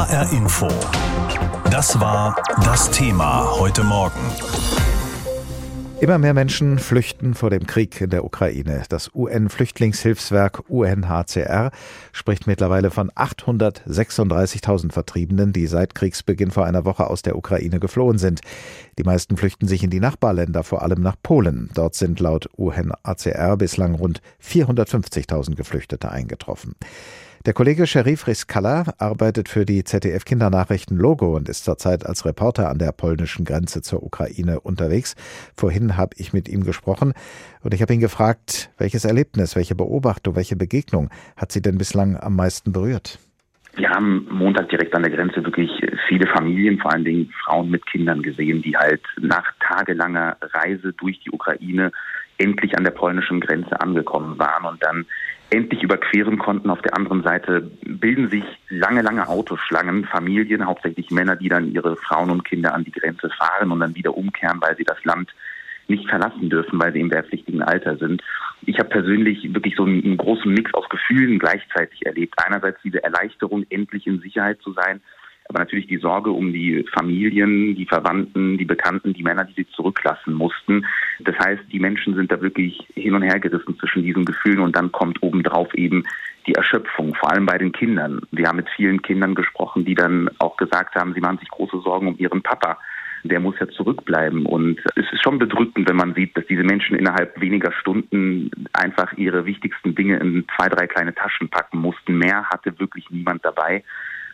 HR Info. Das war das Thema heute Morgen. Immer mehr Menschen flüchten vor dem Krieg in der Ukraine. Das UN-Flüchtlingshilfswerk UNHCR spricht mittlerweile von 836.000 Vertriebenen, die seit Kriegsbeginn vor einer Woche aus der Ukraine geflohen sind. Die meisten flüchten sich in die Nachbarländer, vor allem nach Polen. Dort sind laut UNHCR bislang rund 450.000 Geflüchtete eingetroffen. Der Kollege Sherif Riskalla arbeitet für die ZDF Kindernachrichten Logo und ist zurzeit als Reporter an der polnischen Grenze zur Ukraine unterwegs. Vorhin habe ich mit ihm gesprochen und ich habe ihn gefragt, welches Erlebnis, welche Beobachtung, welche Begegnung hat sie denn bislang am meisten berührt? Wir haben Montag direkt an der Grenze wirklich viele Familien, vor allen Dingen Frauen mit Kindern gesehen, die halt nach tagelanger Reise durch die Ukraine endlich an der polnischen Grenze angekommen waren und dann endlich überqueren konnten. Auf der anderen Seite bilden sich lange, lange Autoschlangen, Familien, hauptsächlich Männer, die dann ihre Frauen und Kinder an die Grenze fahren und dann wieder umkehren, weil sie das Land nicht verlassen dürfen, weil sie im wehrpflichtigen Alter sind. Ich habe persönlich wirklich so einen, einen großen Mix aus Gefühlen gleichzeitig erlebt. Einerseits diese Erleichterung, endlich in Sicherheit zu sein, aber natürlich die Sorge um die Familien, die Verwandten, die Bekannten, die Männer, die sie zurücklassen mussten. Das heißt, die Menschen sind da wirklich hin und her gerissen zwischen diesen Gefühlen und dann kommt obendrauf eben die Erschöpfung, vor allem bei den Kindern. Wir haben mit vielen Kindern gesprochen, die dann auch gesagt haben, sie machen sich große Sorgen um ihren Papa. Der muss ja zurückbleiben. Und es ist schon bedrückend, wenn man sieht, dass diese Menschen innerhalb weniger Stunden einfach ihre wichtigsten Dinge in zwei, drei kleine Taschen packen mussten. Mehr hatte wirklich niemand dabei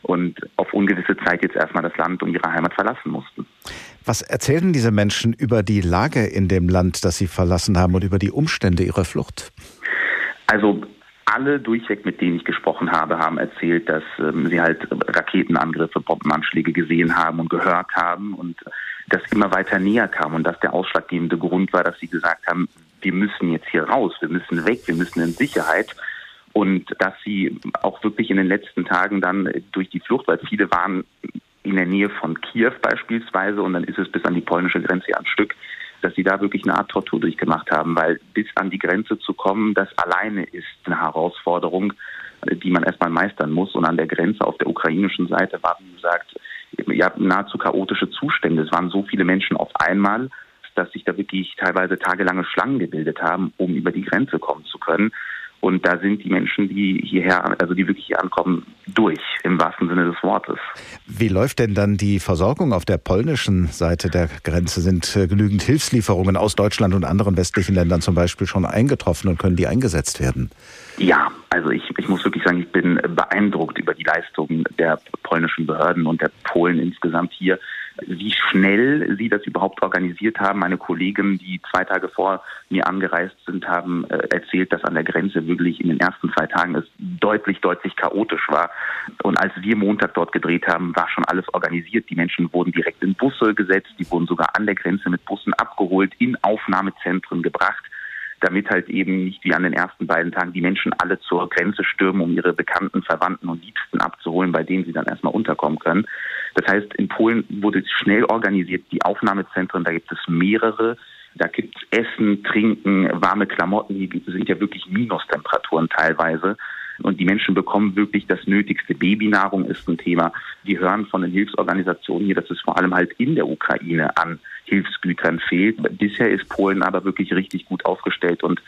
und auf ungewisse Zeit jetzt erstmal das Land und ihre Heimat verlassen mussten. Was erzählen diese Menschen über die Lage in dem Land, das sie verlassen haben und über die Umstände ihrer Flucht? Also alle durchweg, mit denen ich gesprochen habe, haben erzählt, dass ähm, sie halt Raketenangriffe, Bombenanschläge gesehen haben und gehört haben und das immer weiter näher kam und dass der ausschlaggebende Grund war, dass sie gesagt haben, wir müssen jetzt hier raus, wir müssen weg, wir müssen in Sicherheit und dass sie auch wirklich in den letzten Tagen dann durch die Flucht, weil viele waren in der Nähe von Kiew beispielsweise und dann ist es bis an die polnische Grenze ein Stück, dass sie da wirklich eine Art Tortur durchgemacht haben, weil bis an die Grenze zu kommen, das alleine ist eine Herausforderung, die man erstmal meistern muss. Und an der Grenze auf der ukrainischen Seite war, wie gesagt, ja, nahezu chaotische Zustände. Es waren so viele Menschen auf einmal, dass sich da wirklich teilweise tagelange Schlangen gebildet haben, um über die Grenze kommen zu können. Und da sind die Menschen, die hierher, also die wirklich hier ankommen, durch, im wahrsten Sinne des Wortes. Wie läuft denn dann die Versorgung auf der polnischen Seite der Grenze? Sind äh, genügend Hilfslieferungen aus Deutschland und anderen westlichen Ländern zum Beispiel schon eingetroffen und können die eingesetzt werden? Ja, also ich, ich muss wirklich sagen, ich bin beeindruckt über die Leistungen der polnischen Behörden und der Polen insgesamt hier wie schnell sie das überhaupt organisiert haben. Meine Kollegen, die zwei Tage vor mir angereist sind, haben äh, erzählt, dass an der Grenze wirklich in den ersten zwei Tagen es deutlich, deutlich chaotisch war. Und als wir Montag dort gedreht haben, war schon alles organisiert. Die Menschen wurden direkt in Busse gesetzt, die wurden sogar an der Grenze mit Bussen abgeholt, in Aufnahmezentren gebracht damit halt eben nicht wie an den ersten beiden Tagen die Menschen alle zur Grenze stürmen, um ihre Bekannten, Verwandten und Liebsten abzuholen, bei denen sie dann erstmal unterkommen können. Das heißt, in Polen wurde schnell organisiert, die Aufnahmezentren, da gibt es mehrere. Da gibt es Essen, Trinken, warme Klamotten, die sind ja wirklich Minustemperaturen teilweise. Und die Menschen bekommen wirklich das Nötigste. Babynahrung ist ein Thema. Die hören von den Hilfsorganisationen hier, dass es vor allem halt in der Ukraine an Hilfsgütern fehlt. Bisher ist Polen aber wirklich richtig gut aufgestellt und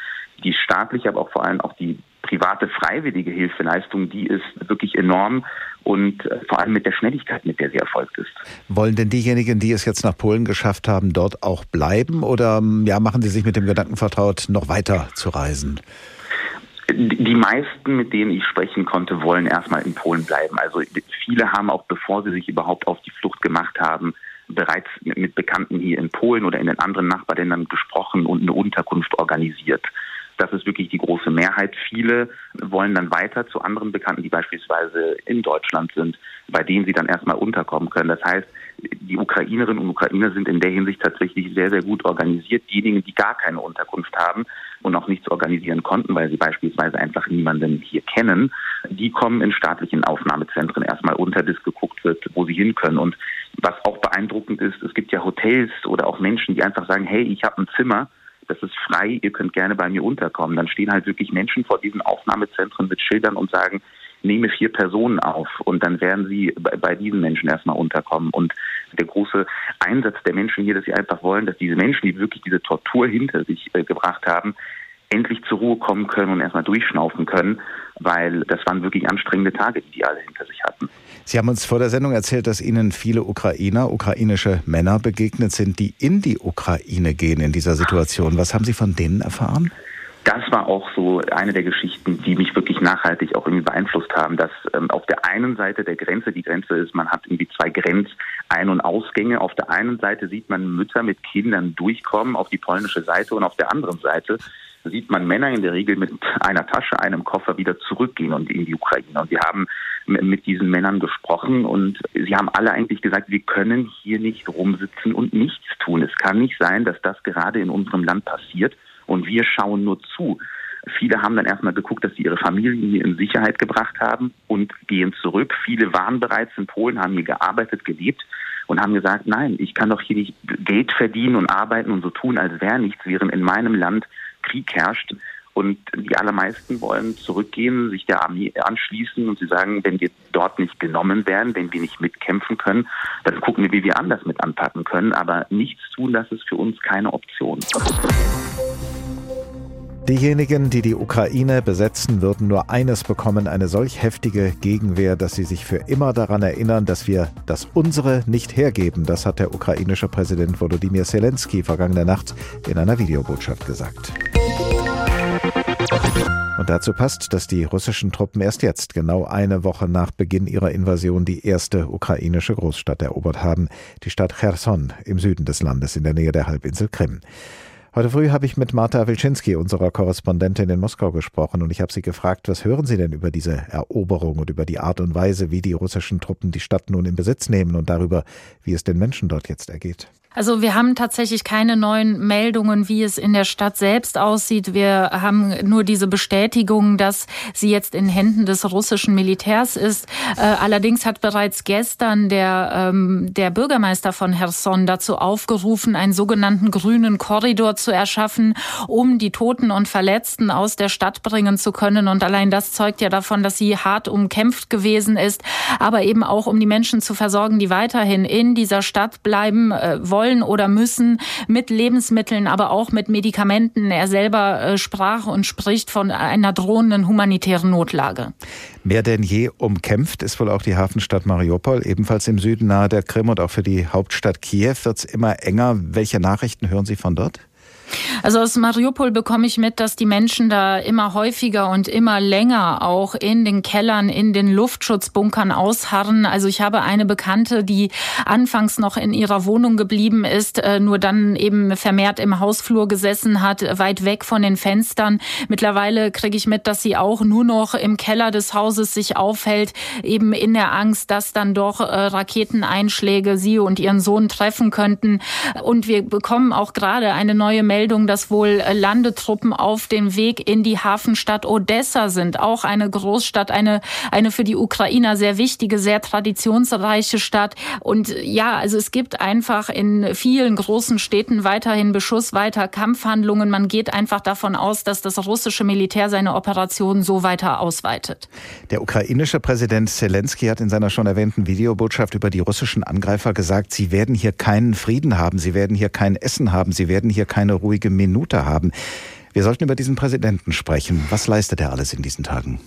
die staatliche, aber auch vor allem auch die private freiwillige Hilfeleistung, die ist wirklich enorm und äh, vor allem mit der Schnelligkeit, mit der sie erfolgt ist. Wollen denn diejenigen, die es jetzt nach Polen geschafft haben, dort auch bleiben oder ja, machen sie sich mit dem Gedanken vertraut, noch weiter zu reisen? Die meisten, mit denen ich sprechen konnte, wollen erstmal in Polen bleiben. Also viele haben auch, bevor sie sich überhaupt auf die Flucht gemacht haben, bereits mit Bekannten hier in Polen oder in den anderen Nachbarländern gesprochen und eine Unterkunft organisiert. Das ist wirklich die große Mehrheit. Viele wollen dann weiter zu anderen Bekannten, die beispielsweise in Deutschland sind, bei denen sie dann erstmal unterkommen können. Das heißt, die Ukrainerinnen und Ukrainer sind in der Hinsicht tatsächlich sehr, sehr gut organisiert. Diejenigen, die gar keine Unterkunft haben und auch nichts organisieren konnten, weil sie beispielsweise einfach niemanden hier kennen, die kommen in staatlichen Aufnahmezentren erstmal unter, bis geguckt wird, wo sie hin können. Und was auch beeindruckend ist, es gibt ja Hotels oder auch Menschen, die einfach sagen, hey, ich habe ein Zimmer, das ist frei, ihr könnt gerne bei mir unterkommen. Dann stehen halt wirklich Menschen vor diesen Aufnahmezentren mit Schildern und sagen, nehme vier Personen auf und dann werden sie bei diesen Menschen erstmal unterkommen. Und der große Einsatz der Menschen hier, dass sie einfach wollen, dass diese Menschen, die wirklich diese Tortur hinter sich äh, gebracht haben, endlich zur Ruhe kommen können und erstmal durchschnaufen können, weil das waren wirklich anstrengende Tage, die die alle hinter sich hatten. Sie haben uns vor der Sendung erzählt, dass Ihnen viele Ukrainer, ukrainische Männer begegnet sind, die in die Ukraine gehen in dieser Situation. Was haben Sie von denen erfahren? Das war auch so eine der Geschichten, die mich wirklich nachhaltig auch irgendwie beeinflusst haben, dass ähm, auf der einen Seite der Grenze, die Grenze ist, man hat irgendwie zwei Grenzein- und Ausgänge. Auf der einen Seite sieht man Mütter mit Kindern durchkommen auf die polnische Seite und auf der anderen Seite sieht man Männer in der Regel mit einer Tasche, einem Koffer wieder zurückgehen und in die Ukraine. Und wir haben mit diesen Männern gesprochen und sie haben alle eigentlich gesagt, wir können hier nicht rumsitzen und nichts tun. Es kann nicht sein, dass das gerade in unserem Land passiert und wir schauen nur zu. Viele haben dann erstmal geguckt, dass sie ihre Familien hier in Sicherheit gebracht haben und gehen zurück. Viele waren bereits in Polen, haben hier gearbeitet, gelebt und haben gesagt, nein, ich kann doch hier nicht Geld verdienen und arbeiten und so tun, als wäre nichts, während in meinem Land Krieg herrscht. Und die allermeisten wollen zurückgehen, sich der Armee anschließen und sie sagen, wenn wir dort nicht genommen werden, wenn wir nicht mitkämpfen können, dann gucken wir, wie wir anders mit anpacken können. Aber nichts tun, das ist für uns keine Option. Diejenigen, die die Ukraine besetzen, würden nur eines bekommen, eine solch heftige Gegenwehr, dass sie sich für immer daran erinnern, dass wir das unsere nicht hergeben. Das hat der ukrainische Präsident Volodymyr Zelensky vergangene Nacht in einer Videobotschaft gesagt. Und dazu passt, dass die russischen Truppen erst jetzt, genau eine Woche nach Beginn ihrer Invasion, die erste ukrainische Großstadt erobert haben, die Stadt Cherson im Süden des Landes in der Nähe der Halbinsel Krim. Heute früh habe ich mit Marta Wilczynski, unserer Korrespondentin in Moskau, gesprochen und ich habe sie gefragt, was hören Sie denn über diese Eroberung und über die Art und Weise, wie die russischen Truppen die Stadt nun in Besitz nehmen und darüber, wie es den Menschen dort jetzt ergeht? Also wir haben tatsächlich keine neuen Meldungen, wie es in der Stadt selbst aussieht. Wir haben nur diese Bestätigung, dass sie jetzt in Händen des russischen Militärs ist. Äh, allerdings hat bereits gestern der, ähm, der Bürgermeister von Herson dazu aufgerufen, einen sogenannten grünen Korridor zu erschaffen, um die Toten und Verletzten aus der Stadt bringen zu können. Und allein das zeugt ja davon, dass sie hart umkämpft gewesen ist, aber eben auch um die Menschen zu versorgen, die weiterhin in dieser Stadt bleiben äh, wollen oder müssen mit Lebensmitteln, aber auch mit Medikamenten. Er selber äh, sprach und spricht von einer drohenden humanitären Notlage. Mehr denn je umkämpft ist wohl auch die Hafenstadt Mariupol, ebenfalls im Süden nahe der Krim und auch für die Hauptstadt Kiew wird es immer enger. Welche Nachrichten hören Sie von dort? Also aus Mariupol bekomme ich mit, dass die Menschen da immer häufiger und immer länger auch in den Kellern, in den Luftschutzbunkern ausharren. Also ich habe eine Bekannte, die anfangs noch in ihrer Wohnung geblieben ist, äh, nur dann eben vermehrt im Hausflur gesessen hat, weit weg von den Fenstern. Mittlerweile kriege ich mit, dass sie auch nur noch im Keller des Hauses sich aufhält, eben in der Angst, dass dann doch äh, Raketeneinschläge sie und ihren Sohn treffen könnten. Und wir bekommen auch gerade eine neue Meldung Meldung, dass wohl äh, Landetruppen auf dem Weg in die Hafenstadt Odessa sind. Auch eine Großstadt, eine, eine für die Ukrainer sehr wichtige, sehr traditionsreiche Stadt. Und ja, also es gibt einfach in vielen großen Städten weiterhin Beschuss, weiter Kampfhandlungen. Man geht einfach davon aus, dass das russische Militär seine Operationen so weiter ausweitet. Der ukrainische Präsident Zelensky hat in seiner schon erwähnten Videobotschaft über die russischen Angreifer gesagt, sie werden hier keinen Frieden haben, sie werden hier kein Essen haben, sie werden hier keine Ruhe ruhige Minute haben. Wir sollten über diesen Präsidenten sprechen. Was leistet er alles in diesen Tagen?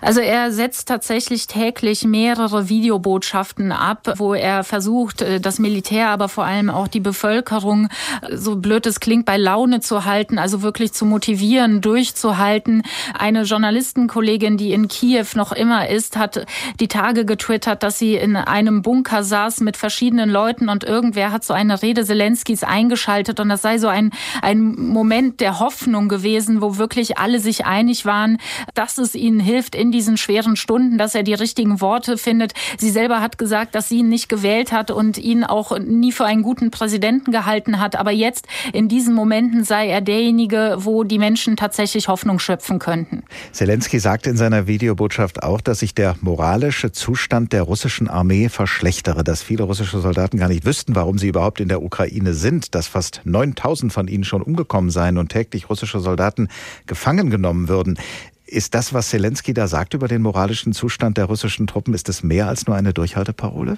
Also er setzt tatsächlich täglich mehrere Videobotschaften ab, wo er versucht, äh, das Militär, aber vor allem auch die Bevölkerung, äh, so blöd es klingt, bei Laune zu halten, also wirklich zu motivieren, durchzuhalten. Eine Journalistenkollegin, die in Kiew noch immer ist, hat die Tage getwittert, dass sie in einem Bunker saß mit verschiedenen Leuten und irgendwer hat so eine Rede Zelenskis eingeschaltet und das sei so ein, ein Moment der Hoffnung gewesen, wo wirklich alle sich einig waren, dass es ihnen hilft in diesen schweren Stunden, dass er die richtigen Worte findet. Sie selber hat gesagt, dass sie ihn nicht gewählt hat und ihn auch nie für einen guten Präsidenten gehalten hat. Aber jetzt in diesen Momenten sei er derjenige, wo die Menschen tatsächlich Hoffnung schöpfen könnten. Zelensky sagt in seiner Videobotschaft auch, dass sich der moralische Zustand der russischen Armee verschlechtere, dass viele russische Soldaten gar nicht wüssten, warum sie überhaupt in der Ukraine sind, dass fast 9000 von ihnen schon umgekommen seien und täglich russische Soldaten gefangen genommen würden. Ist das, was Zelensky da sagt über den moralischen Zustand der russischen Truppen, ist das mehr als nur eine Durchhalteparole?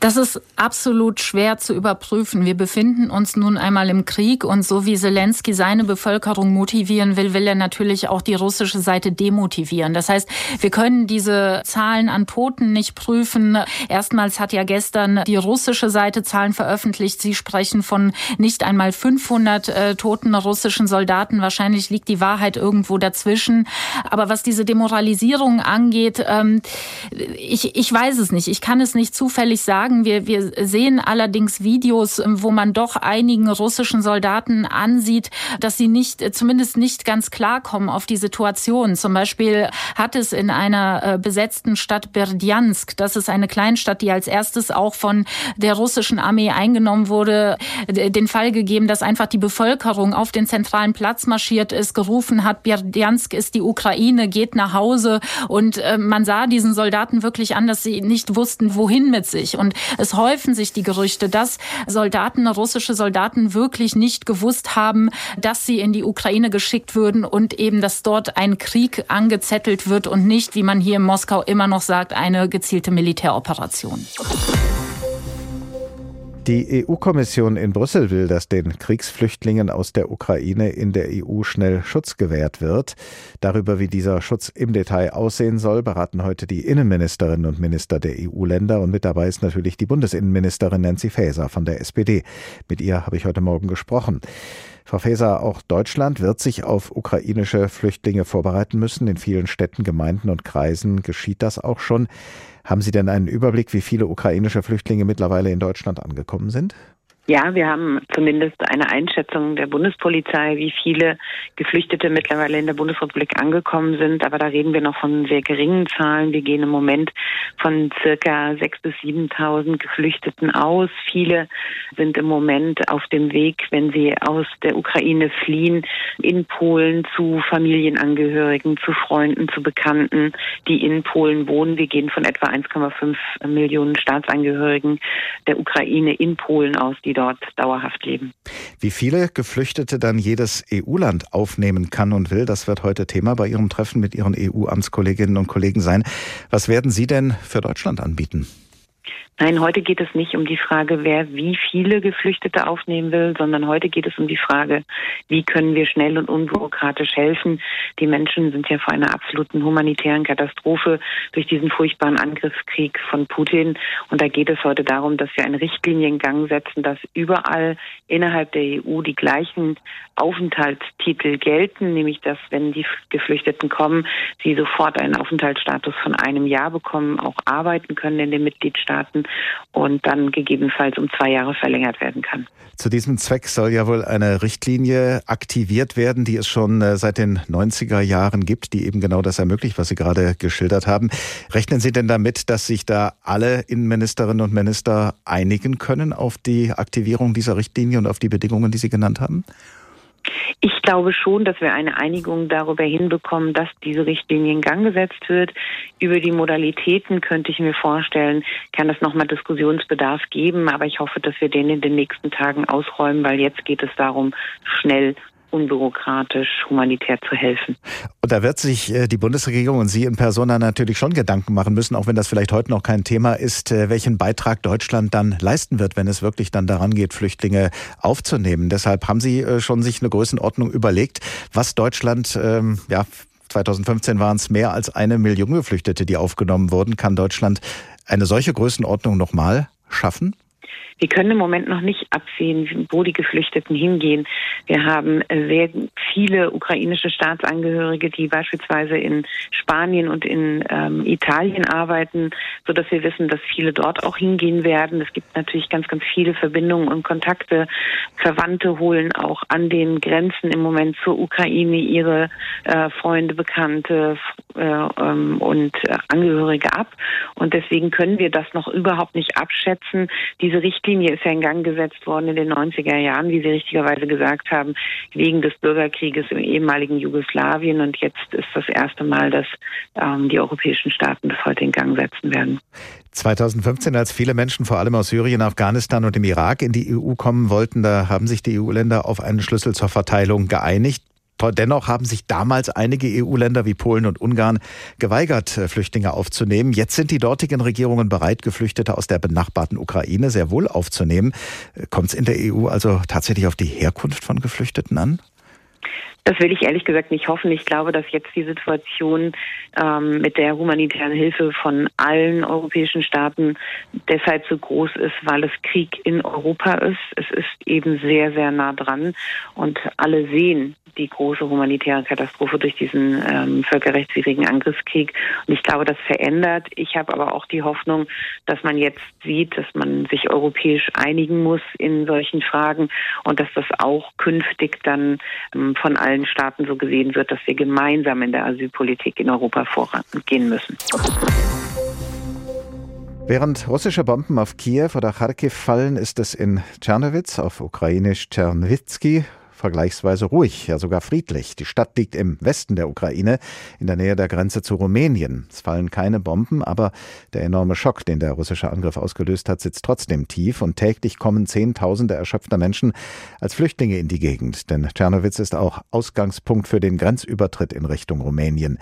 Das ist absolut schwer zu überprüfen. Wir befinden uns nun einmal im Krieg und so wie Zelensky seine Bevölkerung motivieren will, will er natürlich auch die russische Seite demotivieren. Das heißt, wir können diese Zahlen an Toten nicht prüfen. Erstmals hat ja gestern die russische Seite Zahlen veröffentlicht. Sie sprechen von nicht einmal 500 äh, toten russischen Soldaten. Wahrscheinlich liegt die Wahrheit irgendwo dazwischen. Aber was diese Demoralisierung angeht, ähm, ich, ich weiß es nicht. Ich kann es nicht zufällig sagen. Wir, wir sehen allerdings Videos, wo man doch einigen russischen Soldaten ansieht, dass sie nicht, zumindest nicht ganz klarkommen auf die Situation. Zum Beispiel hat es in einer äh, besetzten Stadt Berdjansk, das ist eine Kleinstadt, die als erstes auch von der russischen Armee eingenommen wurde, den Fall gegeben, dass einfach die Bevölkerung auf den zentralen Platz marschiert ist, gerufen hat, Berdjansk ist die Ukraine, geht nach Hause. Und äh, man sah diesen Soldaten wirklich an, dass sie nicht wussten, wohin mit sich. Und es häufen sich die Gerüchte, dass Soldaten, russische Soldaten wirklich nicht gewusst haben, dass sie in die Ukraine geschickt würden und eben, dass dort ein Krieg angezettelt wird und nicht, wie man hier in Moskau immer noch sagt, eine gezielte Militäroperation. Die EU-Kommission in Brüssel will, dass den Kriegsflüchtlingen aus der Ukraine in der EU schnell Schutz gewährt wird. Darüber, wie dieser Schutz im Detail aussehen soll, beraten heute die Innenministerinnen und Minister der EU-Länder und mit dabei ist natürlich die Bundesinnenministerin Nancy Faeser von der SPD. Mit ihr habe ich heute Morgen gesprochen. Frau Faeser, auch Deutschland wird sich auf ukrainische Flüchtlinge vorbereiten müssen. In vielen Städten, Gemeinden und Kreisen geschieht das auch schon. Haben Sie denn einen Überblick, wie viele ukrainische Flüchtlinge mittlerweile in Deutschland angekommen sind? Ja, wir haben zumindest eine Einschätzung der Bundespolizei, wie viele Geflüchtete mittlerweile in der Bundesrepublik angekommen sind. Aber da reden wir noch von sehr geringen Zahlen. Wir gehen im Moment von circa 6.000 bis 7.000 Geflüchteten aus. Viele sind im Moment auf dem Weg, wenn sie aus der Ukraine fliehen, in Polen zu Familienangehörigen, zu Freunden, zu Bekannten, die in Polen wohnen. Wir gehen von etwa 1,5 Millionen Staatsangehörigen der Ukraine in Polen aus, die die dort dauerhaft leben. Wie viele Geflüchtete dann jedes EU-Land aufnehmen kann und will, das wird heute Thema bei Ihrem Treffen mit Ihren EU-Amtskolleginnen und Kollegen sein. Was werden Sie denn für Deutschland anbieten? Nein, heute geht es nicht um die Frage, wer wie viele Geflüchtete aufnehmen will, sondern heute geht es um die Frage, wie können wir schnell und unbürokratisch helfen. Die Menschen sind ja vor einer absoluten humanitären Katastrophe durch diesen furchtbaren Angriffskrieg von Putin. Und da geht es heute darum, dass wir eine Richtlinie in Gang setzen, dass überall innerhalb der EU die gleichen Aufenthaltstitel gelten, nämlich dass, wenn die Geflüchteten kommen, sie sofort einen Aufenthaltsstatus von einem Jahr bekommen, auch arbeiten können in den Mitgliedstaaten und dann gegebenenfalls um zwei Jahre verlängert werden kann. Zu diesem Zweck soll ja wohl eine Richtlinie aktiviert werden, die es schon äh, seit den 90er Jahren gibt, die eben genau das ermöglicht, was Sie gerade geschildert haben. Rechnen Sie denn damit, dass sich da alle Innenministerinnen und Minister einigen können auf die Aktivierung dieser Richtlinie und auf die Bedingungen, die Sie genannt haben? Ich glaube schon, dass wir eine Einigung darüber hinbekommen, dass diese Richtlinie in Gang gesetzt wird. Über die Modalitäten könnte ich mir vorstellen, kann es nochmal Diskussionsbedarf geben, aber ich hoffe, dass wir den in den nächsten Tagen ausräumen, weil jetzt geht es darum, schnell unbürokratisch humanitär zu helfen. Und da wird sich äh, die Bundesregierung und Sie in Persona natürlich schon Gedanken machen müssen, auch wenn das vielleicht heute noch kein Thema ist, äh, welchen Beitrag Deutschland dann leisten wird, wenn es wirklich dann daran geht, Flüchtlinge aufzunehmen. Deshalb haben Sie äh, schon sich eine Größenordnung überlegt, was Deutschland, ähm, ja, 2015 waren es mehr als eine Million Geflüchtete, die aufgenommen wurden. Kann Deutschland eine solche Größenordnung nochmal schaffen? Wir können im Moment noch nicht absehen, wo die Geflüchteten hingehen. Wir haben sehr viele ukrainische Staatsangehörige, die beispielsweise in Spanien und in ähm, Italien arbeiten, so dass wir wissen, dass viele dort auch hingehen werden. Es gibt natürlich ganz, ganz viele Verbindungen und Kontakte. Verwandte holen auch an den Grenzen im Moment zur Ukraine ihre äh, Freunde, Bekannte äh, ähm, und äh, Angehörige ab. Und deswegen können wir das noch überhaupt nicht abschätzen. Diese Richtlinie ist ja in Gang gesetzt worden in den 90er Jahren, wie Sie richtigerweise gesagt haben, wegen des Bürgerkrieges im ehemaligen Jugoslawien. Und jetzt ist das erste Mal, dass ähm, die europäischen Staaten das heute in Gang setzen werden. 2015, als viele Menschen vor allem aus Syrien, Afghanistan und dem Irak in die EU kommen wollten, da haben sich die EU-Länder auf einen Schlüssel zur Verteilung geeinigt. Dennoch haben sich damals einige EU-Länder wie Polen und Ungarn geweigert, äh, Flüchtlinge aufzunehmen. Jetzt sind die dortigen Regierungen bereit, Geflüchtete aus der benachbarten Ukraine sehr wohl aufzunehmen. Äh, Kommt es in der EU also tatsächlich auf die Herkunft von Geflüchteten an? Das will ich ehrlich gesagt nicht hoffen. Ich glaube, dass jetzt die Situation ähm, mit der humanitären Hilfe von allen europäischen Staaten deshalb so groß ist, weil es Krieg in Europa ist. Es ist eben sehr, sehr nah dran und alle sehen die große humanitäre Katastrophe durch diesen ähm, völkerrechtswidrigen Angriffskrieg. Und ich glaube, das verändert. Ich habe aber auch die Hoffnung, dass man jetzt sieht, dass man sich europäisch einigen muss in solchen Fragen und dass das auch künftig dann ähm, von allen allen Staaten so gesehen wird, dass wir gemeinsam in der Asylpolitik in Europa vorangehen müssen. Während russische Bomben auf Kiew oder Kharkiv fallen, ist es in Tschernowitz, auf ukrainisch Tschernwitski, vergleichsweise ruhig, ja sogar friedlich. Die Stadt liegt im Westen der Ukraine, in der Nähe der Grenze zu Rumänien. Es fallen keine Bomben, aber der enorme Schock, den der russische Angriff ausgelöst hat, sitzt trotzdem tief und täglich kommen Zehntausende erschöpfter Menschen als Flüchtlinge in die Gegend. Denn Tschernowitz ist auch Ausgangspunkt für den Grenzübertritt in Richtung Rumänien.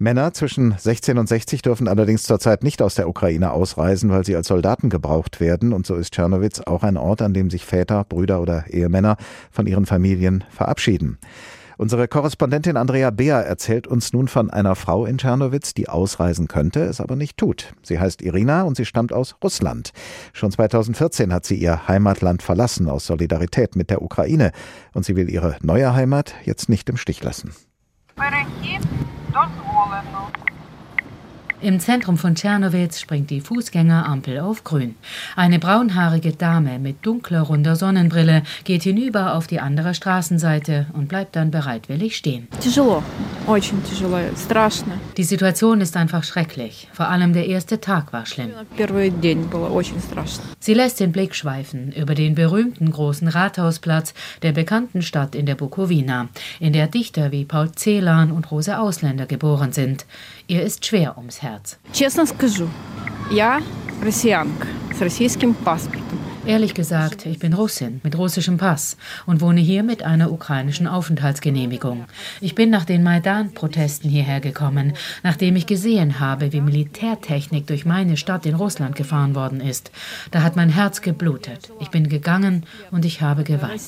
Männer zwischen 16 und 60 dürfen allerdings zurzeit nicht aus der Ukraine ausreisen, weil sie als Soldaten gebraucht werden. Und so ist Tschernowitz auch ein Ort, an dem sich Väter, Brüder oder Ehemänner von ihren Familien verabschieden. Unsere Korrespondentin Andrea Beer erzählt uns nun von einer Frau in Tschernowitz, die ausreisen könnte, es aber nicht tut. Sie heißt Irina und sie stammt aus Russland. Schon 2014 hat sie ihr Heimatland verlassen aus Solidarität mit der Ukraine und sie will ihre neue Heimat jetzt nicht im Stich lassen. Дозволено. Im Zentrum von Tschernowitz springt die Fußgängerampel auf grün. Eine braunhaarige Dame mit dunkler, runder Sonnenbrille geht hinüber auf die andere Straßenseite und bleibt dann bereitwillig stehen. Die Situation ist einfach schrecklich. Vor allem der erste Tag war schlimm. Sie lässt den Blick schweifen über den berühmten großen Rathausplatz der bekannten Stadt in der Bukowina, in der Dichter wie Paul Celan und Rose Ausländer geboren sind. Ihr ist schwer ums Herz. Ehrlich gesagt, ich bin Russin mit russischem Pass und wohne hier mit einer ukrainischen Aufenthaltsgenehmigung. Ich bin nach den Maidan-Protesten hierher gekommen, nachdem ich gesehen habe, wie Militärtechnik durch meine Stadt in Russland gefahren worden ist. Da hat mein Herz geblutet. Ich bin gegangen und ich habe geweint.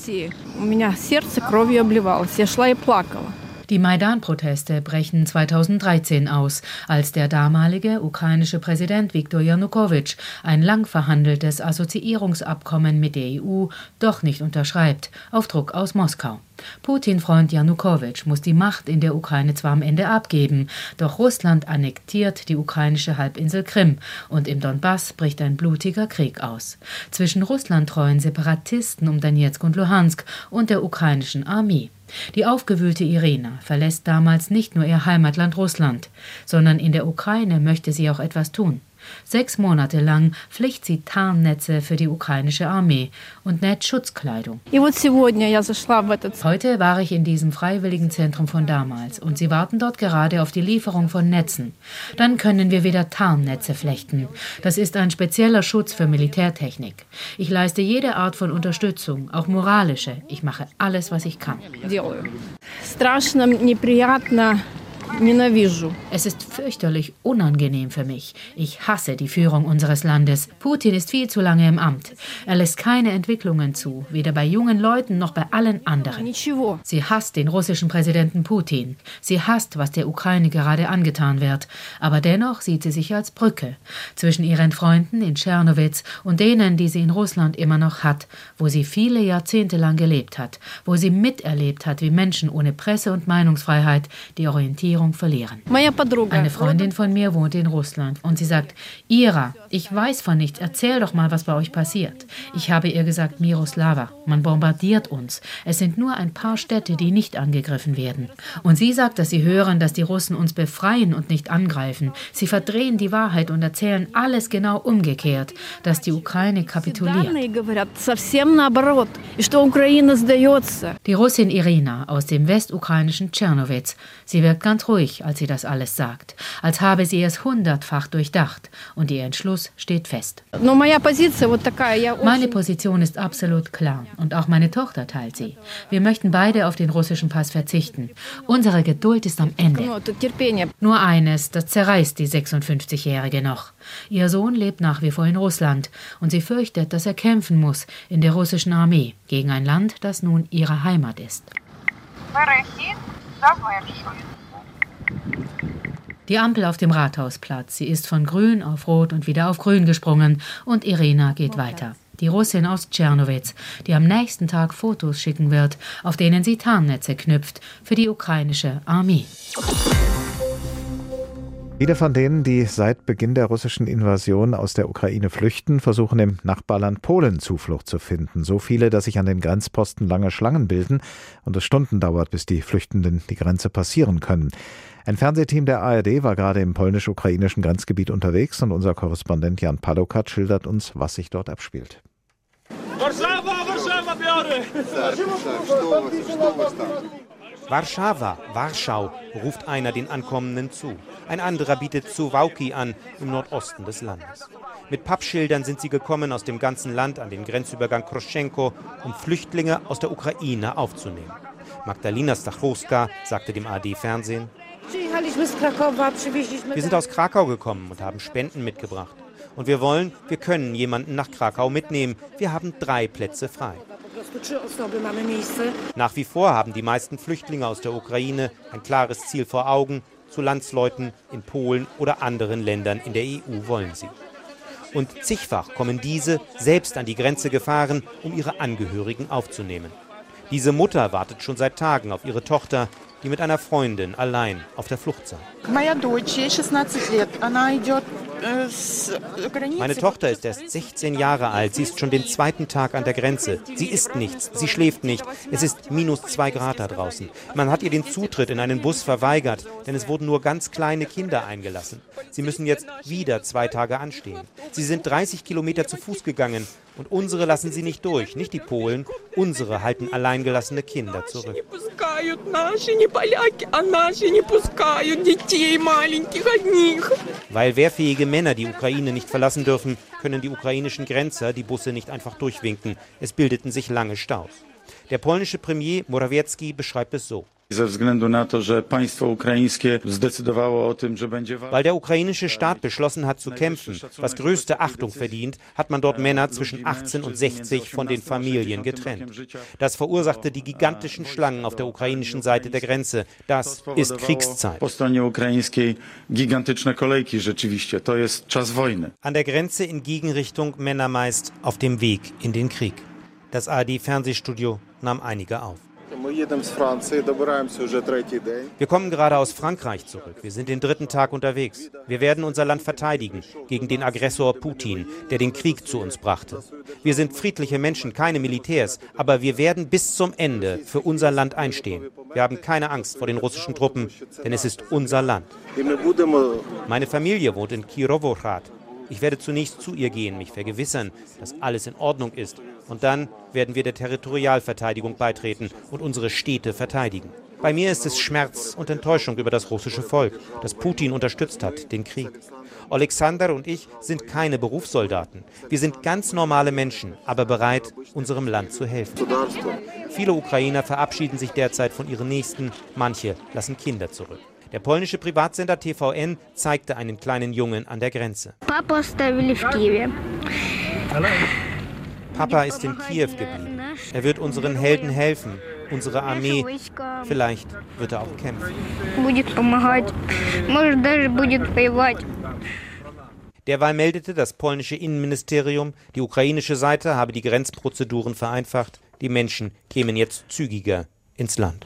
Die Maidan-Proteste brechen 2013 aus, als der damalige ukrainische Präsident Viktor Janukowitsch ein lang verhandeltes Assoziierungsabkommen mit der EU doch nicht unterschreibt, auf Druck aus Moskau. Putin-Freund Janukowitsch muss die Macht in der Ukraine zwar am Ende abgeben, doch Russland annektiert die ukrainische Halbinsel Krim und im Donbass bricht ein blutiger Krieg aus. Zwischen russlandtreuen Separatisten um Donetsk und Luhansk und der ukrainischen Armee. Die aufgewühlte Irina verlässt damals nicht nur ihr Heimatland Russland, sondern in der Ukraine möchte sie auch etwas tun. Sechs Monate lang pflicht sie Tarnnetze für die ukrainische Armee und näht Schutzkleidung. Heute war ich in diesem freiwilligen Zentrum von damals und sie warten dort gerade auf die Lieferung von Netzen. Dann können wir wieder Tarnnetze flechten. Das ist ein spezieller Schutz für Militärtechnik. Ich leiste jede Art von Unterstützung, auch moralische. Ich mache alles, was ich kann. Страшно, неприятно. Es ist fürchterlich unangenehm für mich. Ich hasse die Führung unseres Landes. Putin ist viel zu lange im Amt. Er lässt keine Entwicklungen zu, weder bei jungen Leuten noch bei allen anderen. Sie hasst den russischen Präsidenten Putin. Sie hasst, was der Ukraine gerade angetan wird. Aber dennoch sieht sie sich als Brücke zwischen ihren Freunden in Tschernowitz und denen, die sie in Russland immer noch hat, wo sie viele Jahrzehnte lang gelebt hat, wo sie miterlebt hat, wie Menschen ohne Presse- und Meinungsfreiheit die Orientierung Orientierung verlieren. Eine Freundin von mir wohnt in Russland und sie sagt, Ira, ich weiß von nichts, erzähl doch mal, was bei euch passiert. Ich habe ihr gesagt, Miroslava, man bombardiert uns. Es sind nur ein paar Städte, die nicht angegriffen werden. Und sie sagt, dass sie hören, dass die Russen uns befreien und nicht angreifen. Sie verdrehen die Wahrheit und erzählen alles genau umgekehrt, dass die Ukraine kapituliert. Die Russin Irina aus dem westukrainischen Tschernowitz, sie wirkt ganz ruhig ruhig, als sie das alles sagt, als habe sie es hundertfach durchdacht und ihr Entschluss steht fest. Meine Position ist absolut klar und auch meine Tochter teilt sie. Wir möchten beide auf den russischen Pass verzichten. Unsere Geduld ist am Ende. Nur eines, das zerreißt die 56-Jährige noch. Ihr Sohn lebt nach wie vor in Russland und sie fürchtet, dass er kämpfen muss in der russischen Armee gegen ein Land, das nun ihre Heimat ist. Die Ampel auf dem Rathausplatz. Sie ist von grün auf rot und wieder auf grün gesprungen. Und Irina geht weiter. Die Russin aus Tschernowitz, die am nächsten Tag Fotos schicken wird, auf denen sie Tarnnetze knüpft für die ukrainische Armee. Viele von denen, die seit Beginn der russischen Invasion aus der Ukraine flüchten, versuchen im Nachbarland Polen Zuflucht zu finden. So viele, dass sich an den Grenzposten lange Schlangen bilden und es Stunden dauert, bis die Flüchtenden die Grenze passieren können. Ein Fernsehteam der ARD war gerade im polnisch-ukrainischen Grenzgebiet unterwegs und unser Korrespondent Jan Palokat schildert uns, was sich dort abspielt. Warszawa, Warszawa, Warszawa, Warschau, ruft einer den Ankommenden zu. Ein anderer bietet Suwałki an, im Nordosten des Landes. Mit Pappschildern sind sie gekommen aus dem ganzen Land an den Grenzübergang Kroschenko, um Flüchtlinge aus der Ukraine aufzunehmen. Magdalena Stachowska sagte dem AD-Fernsehen, wir sind aus Krakau gekommen und haben Spenden mitgebracht. Und wir wollen, wir können jemanden nach Krakau mitnehmen. Wir haben drei Plätze frei. Nach wie vor haben die meisten Flüchtlinge aus der Ukraine ein klares Ziel vor Augen. Zu Landsleuten in Polen oder anderen Ländern in der EU wollen sie. Und zigfach kommen diese selbst an die Grenze gefahren, um ihre Angehörigen aufzunehmen. Diese Mutter wartet schon seit Tagen auf ihre Tochter, die mit einer Freundin allein auf der Flucht sei. Meine Tochter ist erst 16 Jahre alt. Sie ist schon den zweiten Tag an der Grenze. Sie isst nichts, sie schläft nicht. Es ist minus zwei Grad da draußen. Man hat ihr den Zutritt in einen Bus verweigert, denn es wurden nur ganz kleine Kinder eingelassen. Sie müssen jetzt wieder zwei Tage anstehen. Sie sind 30 Kilometer zu Fuß gegangen und unsere lassen sie nicht durch, nicht die Polen. Unsere halten alleingelassene Kinder zurück. Weil wehrfähige Männer die Ukraine nicht verlassen dürfen, können die ukrainischen Grenzer die Busse nicht einfach durchwinken. Es bildeten sich lange Staus. Der polnische Premier Morawiecki beschreibt es so. Weil der ukrainische Staat beschlossen hat zu kämpfen, was größte Achtung verdient, hat man dort Männer zwischen 18 und 60 von den Familien getrennt. Das verursachte die gigantischen Schlangen auf der ukrainischen Seite der Grenze. Das ist Kriegszeit. An der Grenze in Gegenrichtung Männer meist auf dem Weg in den Krieg. Das ARD-Fernsehstudio nahm einige auf. Wir kommen gerade aus Frankreich zurück. Wir sind den dritten Tag unterwegs. Wir werden unser Land verteidigen gegen den Aggressor Putin, der den Krieg zu uns brachte. Wir sind friedliche Menschen, keine Militärs, aber wir werden bis zum Ende für unser Land einstehen. Wir haben keine Angst vor den russischen Truppen, denn es ist unser Land. Meine Familie wohnt in Kirovohrad. Ich werde zunächst zu ihr gehen, mich vergewissern, dass alles in Ordnung ist. Und dann werden wir der Territorialverteidigung beitreten und unsere Städte verteidigen. Bei mir ist es Schmerz und Enttäuschung über das russische Volk, das Putin unterstützt hat, den Krieg. Alexander und ich sind keine Berufssoldaten. Wir sind ganz normale Menschen, aber bereit, unserem Land zu helfen. Viele Ukrainer verabschieden sich derzeit von ihren Nächsten, manche lassen Kinder zurück. Der polnische Privatsender TVN zeigte einen kleinen Jungen an der Grenze. Papa ist in Kiew geblieben. Er wird unseren Helden helfen, unsere Armee. Vielleicht wird er auch kämpfen. Derweil meldete das polnische Innenministerium, die ukrainische Seite habe die Grenzprozeduren vereinfacht. Die Menschen kämen jetzt zügiger ins Land.